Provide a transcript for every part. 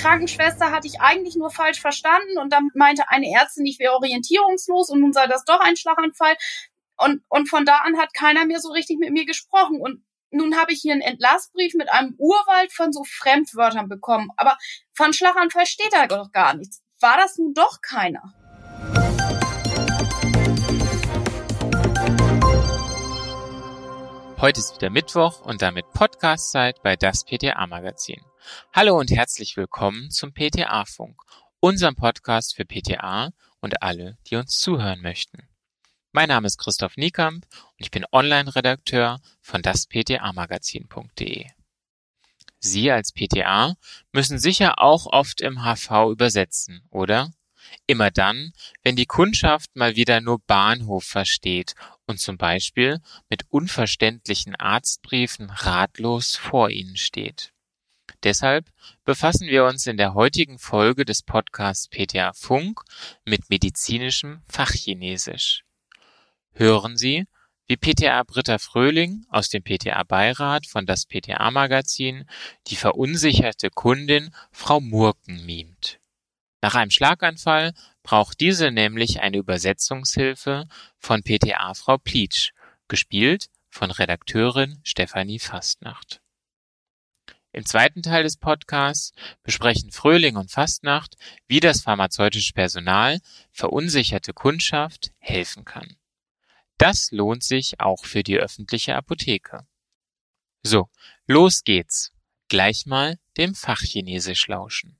Krankenschwester hatte ich eigentlich nur falsch verstanden und dann meinte eine Ärztin, ich wäre orientierungslos und nun sei das doch ein Schlaganfall. Und, und von da an hat keiner mehr so richtig mit mir gesprochen. Und nun habe ich hier einen Entlassbrief mit einem Urwald von so Fremdwörtern bekommen. Aber von Schlaganfall steht da doch gar nichts. War das nun doch keiner? Heute ist wieder Mittwoch und damit Podcastzeit bei das PTA Magazin. Hallo und herzlich willkommen zum PTA Funk, unserem Podcast für PTA und alle, die uns zuhören möchten. Mein Name ist Christoph Niekamp und ich bin Online-Redakteur von dasptamagazin.de. Sie als PTA müssen sicher auch oft im HV übersetzen, oder? Immer dann, wenn die Kundschaft mal wieder nur Bahnhof versteht und zum Beispiel mit unverständlichen Arztbriefen ratlos vor Ihnen steht. Deshalb befassen wir uns in der heutigen Folge des Podcasts PTA Funk mit medizinischem Fachchinesisch. Hören Sie, wie PTA Britta Fröhling aus dem PTA-Beirat von das PTA-Magazin die verunsicherte Kundin Frau Murken mimt. Nach einem Schlaganfall braucht diese nämlich eine Übersetzungshilfe von PTA Frau Pleatsch, gespielt von Redakteurin Stefanie Fastnacht. Im zweiten Teil des Podcasts besprechen Fröhling und Fastnacht, wie das pharmazeutische Personal verunsicherte Kundschaft helfen kann. Das lohnt sich auch für die öffentliche Apotheke. So, los geht's. Gleich mal dem Fachchinesisch lauschen.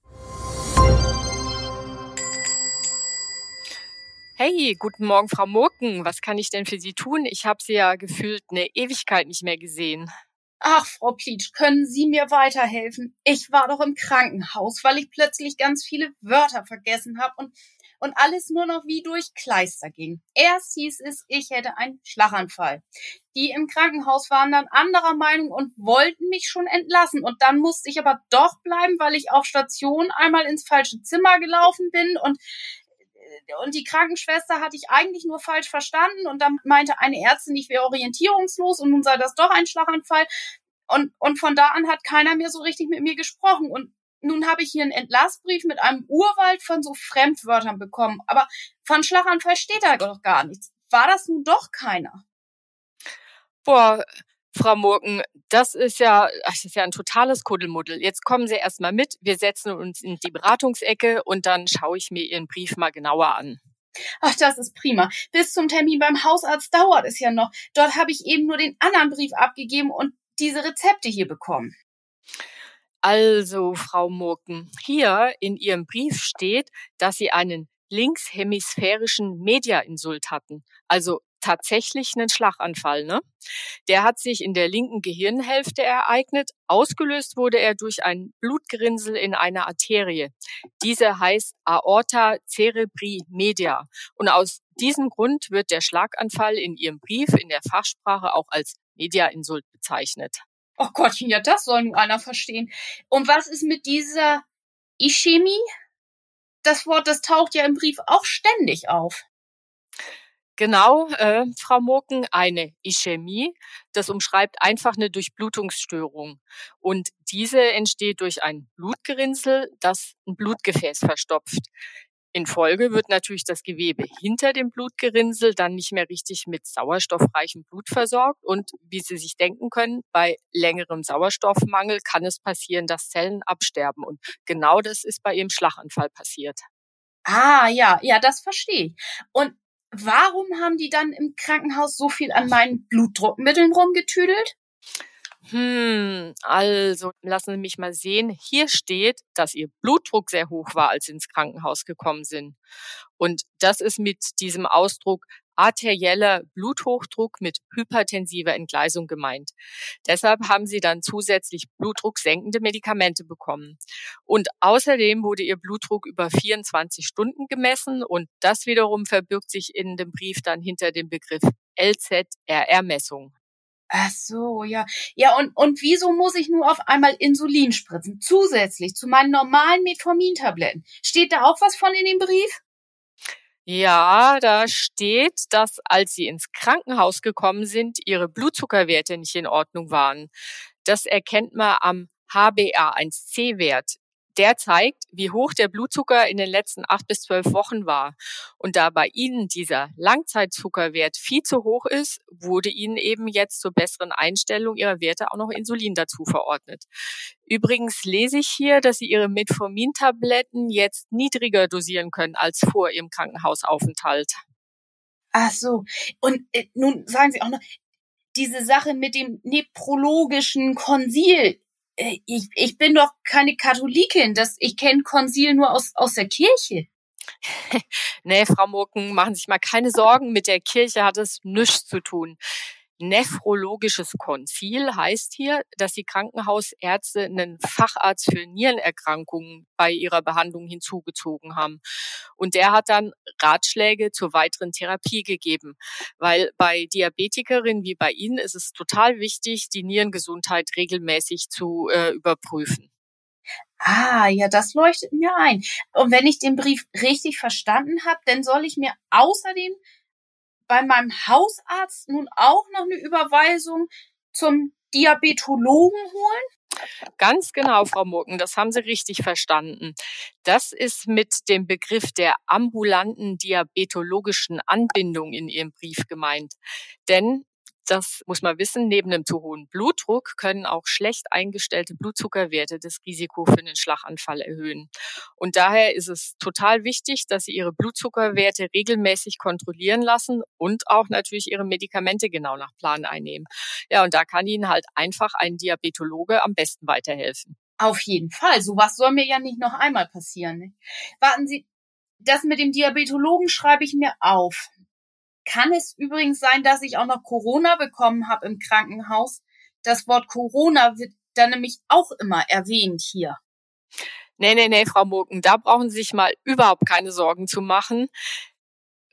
Hey, guten Morgen, Frau Murken. Was kann ich denn für Sie tun? Ich habe Sie ja gefühlt eine Ewigkeit nicht mehr gesehen. Ach, Frau Pleatsch, können Sie mir weiterhelfen? Ich war doch im Krankenhaus, weil ich plötzlich ganz viele Wörter vergessen habe und, und alles nur noch wie durch Kleister ging. Erst hieß es, ich hätte einen Schlaganfall. Die im Krankenhaus waren dann anderer Meinung und wollten mich schon entlassen. Und dann musste ich aber doch bleiben, weil ich auf Station einmal ins falsche Zimmer gelaufen bin und und die Krankenschwester hatte ich eigentlich nur falsch verstanden und dann meinte eine Ärztin, ich wäre orientierungslos und nun sei das doch ein Schlaganfall. Und, und von da an hat keiner mehr so richtig mit mir gesprochen. Und nun habe ich hier einen Entlassbrief mit einem Urwald von so Fremdwörtern bekommen. Aber von Schlaganfall steht da doch gar nichts. War das nun doch keiner? Boah, Frau Murken, das ist ja, das ist ja ein totales Kuddelmuddel. Jetzt kommen Sie erstmal mit. Wir setzen uns in die Beratungsecke und dann schaue ich mir Ihren Brief mal genauer an. Ach, das ist prima. Bis zum Termin beim Hausarzt dauert es ja noch. Dort habe ich eben nur den anderen Brief abgegeben und diese Rezepte hier bekommen. Also, Frau Murken, hier in Ihrem Brief steht, dass Sie einen linkshemisphärischen Mediainsult hatten, also tatsächlich einen Schlaganfall. Ne? Der hat sich in der linken Gehirnhälfte ereignet. Ausgelöst wurde er durch ein Blutgerinnsel in einer Arterie. Diese heißt Aorta cerebri media. Und aus diesem Grund wird der Schlaganfall in Ihrem Brief in der Fachsprache auch als Mediainsult bezeichnet. Oh Gottchen, ja, das soll nun einer verstehen. Und was ist mit dieser Ischämie? Das Wort, das taucht ja im Brief auch ständig auf. Genau, äh, Frau Murken, eine Ischämie. Das umschreibt einfach eine Durchblutungsstörung. Und diese entsteht durch ein Blutgerinnsel, das ein Blutgefäß verstopft. In Folge wird natürlich das Gewebe hinter dem Blutgerinnsel dann nicht mehr richtig mit sauerstoffreichem Blut versorgt. Und wie Sie sich denken können, bei längerem Sauerstoffmangel kann es passieren, dass Zellen absterben. Und genau das ist bei Ihrem Schlaganfall passiert. Ah, ja, ja, das verstehe ich. Und warum haben die dann im Krankenhaus so viel an meinen Blutdruckmitteln rumgetüdelt? Hm, also lassen Sie mich mal sehen. Hier steht, dass Ihr Blutdruck sehr hoch war, als Sie ins Krankenhaus gekommen sind. Und das ist mit diesem Ausdruck arterieller Bluthochdruck mit hypertensiver Entgleisung gemeint. Deshalb haben sie dann zusätzlich blutdrucksenkende Medikamente bekommen. Und außerdem wurde ihr Blutdruck über 24 Stunden gemessen und das wiederum verbirgt sich in dem Brief dann hinter dem Begriff LZRR-Messung. Ach so, ja. Ja, und, und wieso muss ich nur auf einmal Insulin spritzen? Zusätzlich zu meinen normalen Metformin-Tabletten. Steht da auch was von in dem Brief? Ja, da steht, dass als sie ins Krankenhaus gekommen sind, ihre Blutzuckerwerte nicht in Ordnung waren. Das erkennt man am HbA1c-Wert. Der zeigt, wie hoch der Blutzucker in den letzten acht bis zwölf Wochen war. Und da bei Ihnen dieser Langzeitzuckerwert viel zu hoch ist, wurde Ihnen eben jetzt zur besseren Einstellung Ihrer Werte auch noch Insulin dazu verordnet. Übrigens lese ich hier, dass Sie Ihre Metformin-Tabletten jetzt niedriger dosieren können als vor Ihrem Krankenhausaufenthalt. Ach so. Und äh, nun sagen Sie auch noch, diese Sache mit dem nephrologischen Konsil, ich, ich bin doch keine Katholikin. Das, ich kenne Konzil nur aus, aus der Kirche. nee, Frau Murken, machen Sie sich mal keine Sorgen. Mit der Kirche hat es nichts zu tun. Nephrologisches Konzil heißt hier, dass die Krankenhausärzte einen Facharzt für Nierenerkrankungen bei ihrer Behandlung hinzugezogen haben. Und der hat dann Ratschläge zur weiteren Therapie gegeben, weil bei Diabetikerinnen wie bei Ihnen ist es total wichtig, die Nierengesundheit regelmäßig zu äh, überprüfen. Ah, ja, das leuchtet mir ein. Und wenn ich den Brief richtig verstanden habe, dann soll ich mir außerdem bei meinem Hausarzt nun auch noch eine Überweisung zum Diabetologen holen? Ganz genau, Frau Murken, das haben Sie richtig verstanden. Das ist mit dem Begriff der ambulanten diabetologischen Anbindung in Ihrem Brief gemeint. Denn das muss man wissen, neben einem zu hohen Blutdruck können auch schlecht eingestellte Blutzuckerwerte das Risiko für einen Schlaganfall erhöhen. Und daher ist es total wichtig, dass Sie Ihre Blutzuckerwerte regelmäßig kontrollieren lassen und auch natürlich Ihre Medikamente genau nach Plan einnehmen. Ja, und da kann Ihnen halt einfach ein Diabetologe am besten weiterhelfen. Auf jeden Fall. Sowas soll mir ja nicht noch einmal passieren. Ne? Warten Sie, das mit dem Diabetologen schreibe ich mir auf. Kann es übrigens sein, dass ich auch noch Corona bekommen habe im Krankenhaus? Das Wort Corona wird dann nämlich auch immer erwähnt hier. Nee, nee, nee, Frau Murken, da brauchen Sie sich mal überhaupt keine Sorgen zu machen.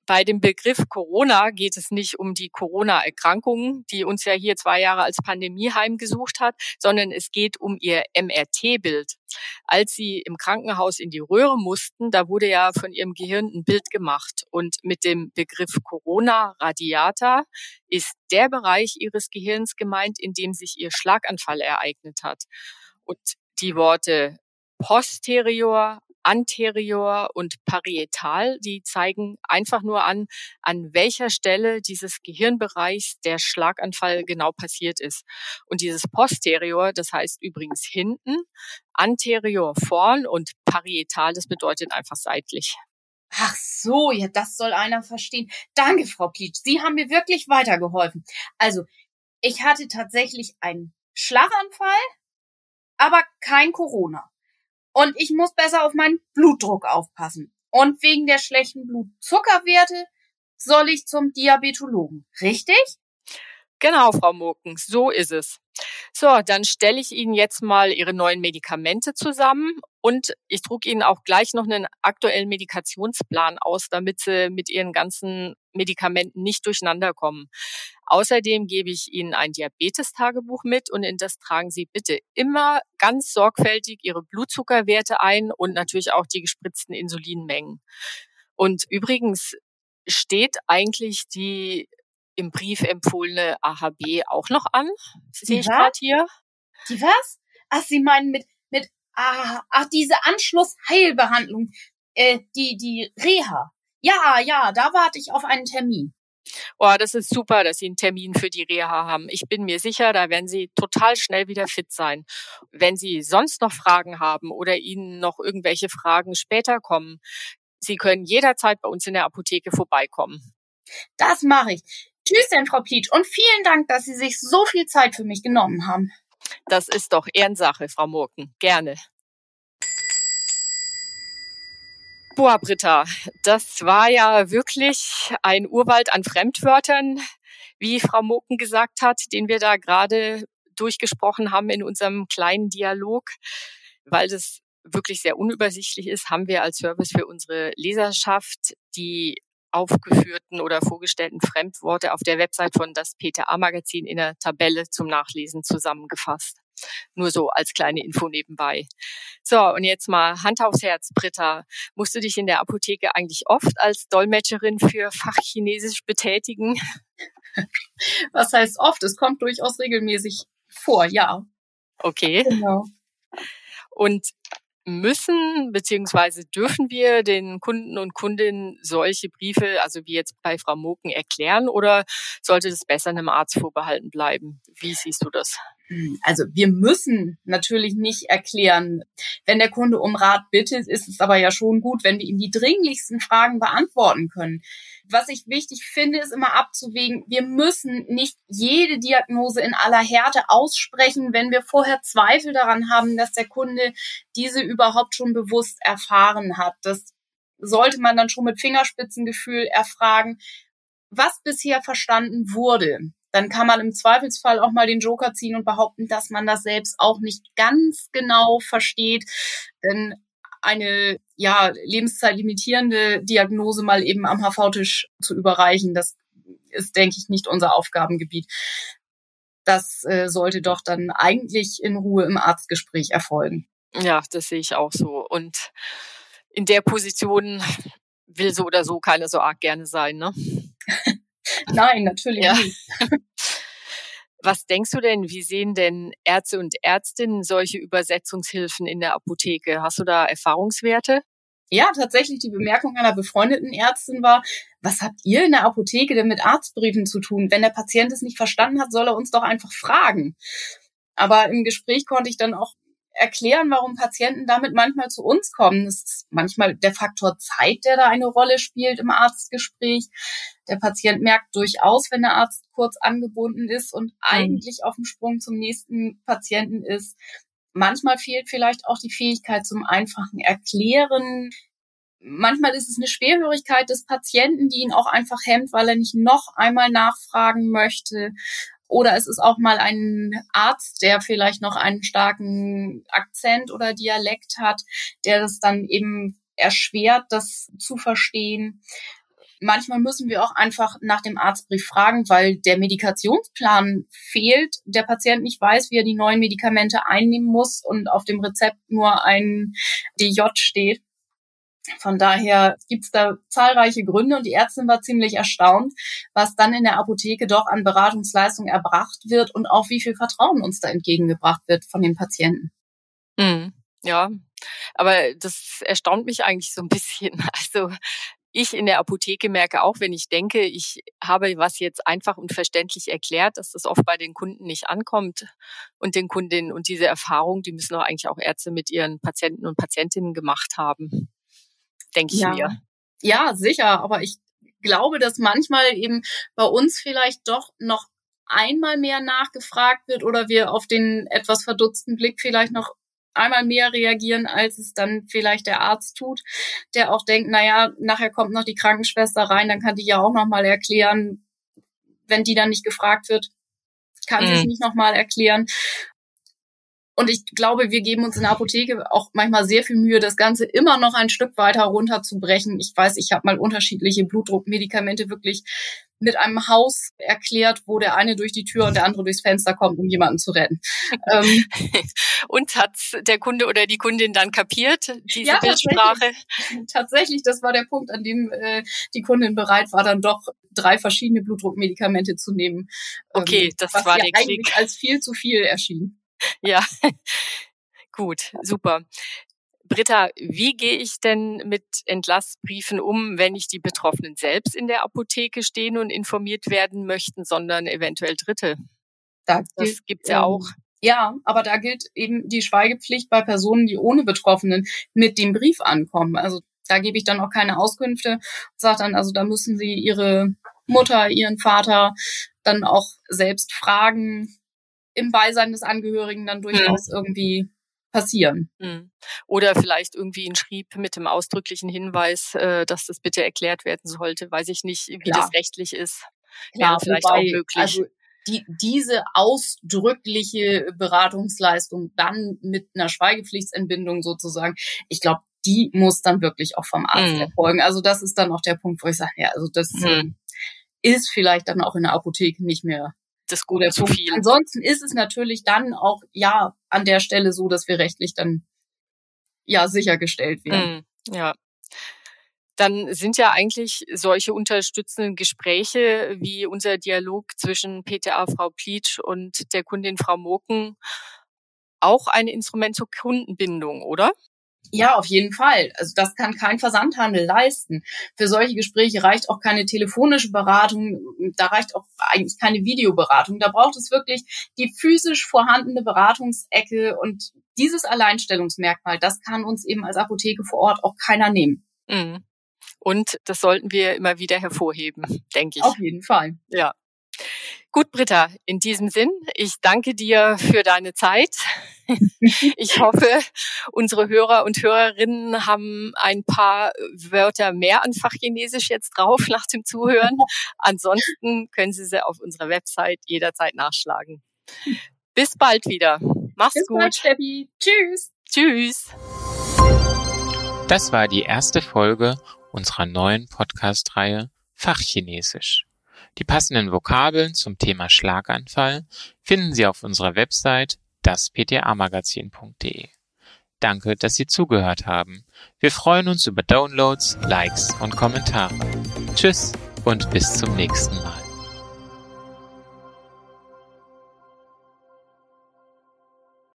Bei dem Begriff Corona geht es nicht um die Corona-Erkrankung, die uns ja hier zwei Jahre als Pandemie heimgesucht hat, sondern es geht um ihr MRT-Bild. Als sie im Krankenhaus in die Röhre mussten, da wurde ja von ihrem Gehirn ein Bild gemacht. Und mit dem Begriff Corona radiata ist der Bereich ihres Gehirns gemeint, in dem sich ihr Schlaganfall ereignet hat. Und die Worte posterior, anterior und parietal, die zeigen einfach nur an, an welcher Stelle dieses Gehirnbereichs der Schlaganfall genau passiert ist. Und dieses posterior, das heißt übrigens hinten, anterior vorn und parietal, das bedeutet einfach seitlich. Ach so, ja, das soll einer verstehen. Danke, Frau Pietsch. Sie haben mir wirklich weitergeholfen. Also, ich hatte tatsächlich einen Schlaganfall, aber kein Corona. Und ich muss besser auf meinen Blutdruck aufpassen. Und wegen der schlechten Blutzuckerwerte soll ich zum Diabetologen. Richtig? Genau, Frau Murkens, so ist es. So, dann stelle ich Ihnen jetzt mal Ihre neuen Medikamente zusammen und ich drucke Ihnen auch gleich noch einen aktuellen Medikationsplan aus, damit Sie mit Ihren ganzen Medikamenten nicht durcheinander kommen. Außerdem gebe ich Ihnen ein Diabetestagebuch mit und in das tragen Sie bitte immer ganz sorgfältig Ihre Blutzuckerwerte ein und natürlich auch die gespritzten Insulinmengen. Und übrigens steht eigentlich die im Brief empfohlene AHB auch noch an. Sehe ich gerade hier. Die was? Ach, Sie meinen mit, ah, ach, diese Anschlussheilbehandlung, äh, die, die Reha. Ja, ja, da warte ich auf einen Termin. Oh, das ist super, dass Sie einen Termin für die Reha haben. Ich bin mir sicher, da werden Sie total schnell wieder fit sein. Wenn Sie sonst noch Fragen haben oder Ihnen noch irgendwelche Fragen später kommen, Sie können jederzeit bei uns in der Apotheke vorbeikommen. Das mache ich. Tschüss denn, Frau Pietsch. Und vielen Dank, dass Sie sich so viel Zeit für mich genommen haben. Das ist doch Ehrensache, Frau Murken. Gerne. Boah, Britta, das war ja wirklich ein Urwald an Fremdwörtern, wie Frau Murken gesagt hat, den wir da gerade durchgesprochen haben in unserem kleinen Dialog. Weil das wirklich sehr unübersichtlich ist, haben wir als Service für unsere Leserschaft die aufgeführten oder vorgestellten Fremdworte auf der Website von das PTA-Magazin in der Tabelle zum Nachlesen zusammengefasst. Nur so als kleine Info nebenbei. So, und jetzt mal Hand aufs Herz, Britta. Musst du dich in der Apotheke eigentlich oft als Dolmetscherin für Fachchinesisch betätigen? Was heißt oft? Es kommt durchaus regelmäßig vor, ja. Okay. Genau. Und müssen beziehungsweise dürfen wir den Kunden und Kundinnen solche Briefe, also wie jetzt bei Frau Moken, erklären oder sollte das besser einem Arzt vorbehalten bleiben? Wie siehst du das? Also wir müssen natürlich nicht erklären, wenn der Kunde um Rat bittet, ist es aber ja schon gut, wenn wir ihm die dringlichsten Fragen beantworten können. Was ich wichtig finde, ist immer abzuwägen, wir müssen nicht jede Diagnose in aller Härte aussprechen, wenn wir vorher Zweifel daran haben, dass der Kunde diese überhaupt schon bewusst erfahren hat. Das sollte man dann schon mit Fingerspitzengefühl erfragen, was bisher verstanden wurde dann kann man im Zweifelsfall auch mal den Joker ziehen und behaupten, dass man das selbst auch nicht ganz genau versteht. Denn eine ja, lebenszeitlimitierende Diagnose mal eben am HV-Tisch zu überreichen, das ist, denke ich, nicht unser Aufgabengebiet. Das äh, sollte doch dann eigentlich in Ruhe im Arztgespräch erfolgen. Ja, das sehe ich auch so. Und in der Position will so oder so keiner so arg gerne sein, ne? Nein, natürlich ja. nicht. Was denkst du denn, wie sehen denn Ärzte und Ärztinnen solche Übersetzungshilfen in der Apotheke? Hast du da Erfahrungswerte? Ja, tatsächlich die Bemerkung einer befreundeten Ärztin war, was habt ihr in der Apotheke denn mit Arztbriefen zu tun? Wenn der Patient es nicht verstanden hat, soll er uns doch einfach fragen. Aber im Gespräch konnte ich dann auch erklären, warum Patienten damit manchmal zu uns kommen. Das ist manchmal der Faktor Zeit, der da eine Rolle spielt im Arztgespräch. Der Patient merkt durchaus, wenn der Arzt kurz angebunden ist und mhm. eigentlich auf dem Sprung zum nächsten Patienten ist. Manchmal fehlt vielleicht auch die Fähigkeit zum einfachen Erklären. Manchmal ist es eine Schwerhörigkeit des Patienten, die ihn auch einfach hemmt, weil er nicht noch einmal nachfragen möchte. Oder es ist auch mal ein Arzt, der vielleicht noch einen starken Akzent oder Dialekt hat, der das dann eben erschwert, das zu verstehen. Manchmal müssen wir auch einfach nach dem Arztbrief fragen, weil der Medikationsplan fehlt, der Patient nicht weiß, wie er die neuen Medikamente einnehmen muss und auf dem Rezept nur ein DJ steht. Von daher gibt's da zahlreiche Gründe und die Ärztin war ziemlich erstaunt, was dann in der Apotheke doch an Beratungsleistung erbracht wird und auch wie viel Vertrauen uns da entgegengebracht wird von den Patienten. Mhm. Ja, aber das erstaunt mich eigentlich so ein bisschen. Also ich in der Apotheke merke auch, wenn ich denke, ich habe was jetzt einfach und verständlich erklärt, dass das oft bei den Kunden nicht ankommt und den Kundinnen und diese Erfahrung, die müssen auch eigentlich auch Ärzte mit ihren Patienten und Patientinnen gemacht haben denke ich ja. mir. Ja, sicher, aber ich glaube, dass manchmal eben bei uns vielleicht doch noch einmal mehr nachgefragt wird oder wir auf den etwas verdutzten Blick vielleicht noch einmal mehr reagieren, als es dann vielleicht der Arzt tut, der auch denkt, naja, nachher kommt noch die Krankenschwester rein, dann kann die ja auch nochmal erklären, wenn die dann nicht gefragt wird, kann mhm. sie es nicht nochmal erklären. Und ich glaube, wir geben uns in der Apotheke auch manchmal sehr viel Mühe, das Ganze immer noch ein Stück weiter runterzubrechen. Ich weiß, ich habe mal unterschiedliche Blutdruckmedikamente wirklich mit einem Haus erklärt, wo der eine durch die Tür und der andere durchs Fenster kommt, um jemanden zu retten. ähm, und hat der Kunde oder die Kundin dann kapiert, diese ja, Bildsprache? Tatsächlich, tatsächlich, das war der Punkt, an dem äh, die Kundin bereit war, dann doch drei verschiedene Blutdruckmedikamente zu nehmen. Okay, ähm, das war der Klick. als viel zu viel erschien. Ja, gut, super. Britta, wie gehe ich denn mit Entlassbriefen um, wenn nicht die Betroffenen selbst in der Apotheke stehen und informiert werden möchten, sondern eventuell Dritte? Da das gibt's ja ähm, auch. Ja, aber da gilt eben die Schweigepflicht bei Personen, die ohne Betroffenen mit dem Brief ankommen. Also da gebe ich dann auch keine Auskünfte und sage dann, also da müssen Sie Ihre Mutter, Ihren Vater dann auch selbst fragen, im Beisein des Angehörigen dann durchaus mhm. irgendwie passieren. Mhm. Oder vielleicht irgendwie ein Schrieb mit dem ausdrücklichen Hinweis, äh, dass das bitte erklärt werden sollte. Weiß ich nicht, wie Klar. das rechtlich ist. Klar, Wäre vielleicht wobei, auch möglich. Also die, diese ausdrückliche Beratungsleistung dann mit einer Schweigepflichtsentbindung sozusagen, ich glaube, die muss dann wirklich auch vom Arzt mhm. erfolgen. Also das ist dann auch der Punkt, wo ich sage, ja, also das mhm. ist vielleicht dann auch in der Apotheke nicht mehr das Gute zu viel. Ansonsten ist es natürlich dann auch, ja, an der Stelle so, dass wir rechtlich dann, ja, sichergestellt werden. Mm, ja. Dann sind ja eigentlich solche unterstützenden Gespräche wie unser Dialog zwischen PTA Frau Plietsch und der Kundin Frau Moken auch ein Instrument zur Kundenbindung, oder? Ja, auf jeden Fall. Also das kann kein Versandhandel leisten. Für solche Gespräche reicht auch keine telefonische Beratung, da reicht auch eigentlich keine Videoberatung. Da braucht es wirklich die physisch vorhandene Beratungsecke und dieses Alleinstellungsmerkmal, das kann uns eben als Apotheke vor Ort auch keiner nehmen. Mhm. Und das sollten wir immer wieder hervorheben, denke ich. Auf jeden Fall. Ja. Gut, Britta, in diesem Sinn, ich danke dir für deine Zeit. Ich hoffe, unsere Hörer und Hörerinnen haben ein paar Wörter mehr an Fachchinesisch jetzt drauf nach dem Zuhören. Ansonsten können Sie sie auf unserer Website jederzeit nachschlagen. Bis bald wieder. Mach's Bis gut. bald, Steffi. Tschüss. Tschüss. Das war die erste Folge unserer neuen Podcast-Reihe Fachchinesisch. Die passenden Vokabeln zum Thema Schlaganfall finden Sie auf unserer Website dasptamagazin.de. Danke, dass Sie zugehört haben. Wir freuen uns über Downloads, Likes und Kommentare. Tschüss und bis zum nächsten Mal.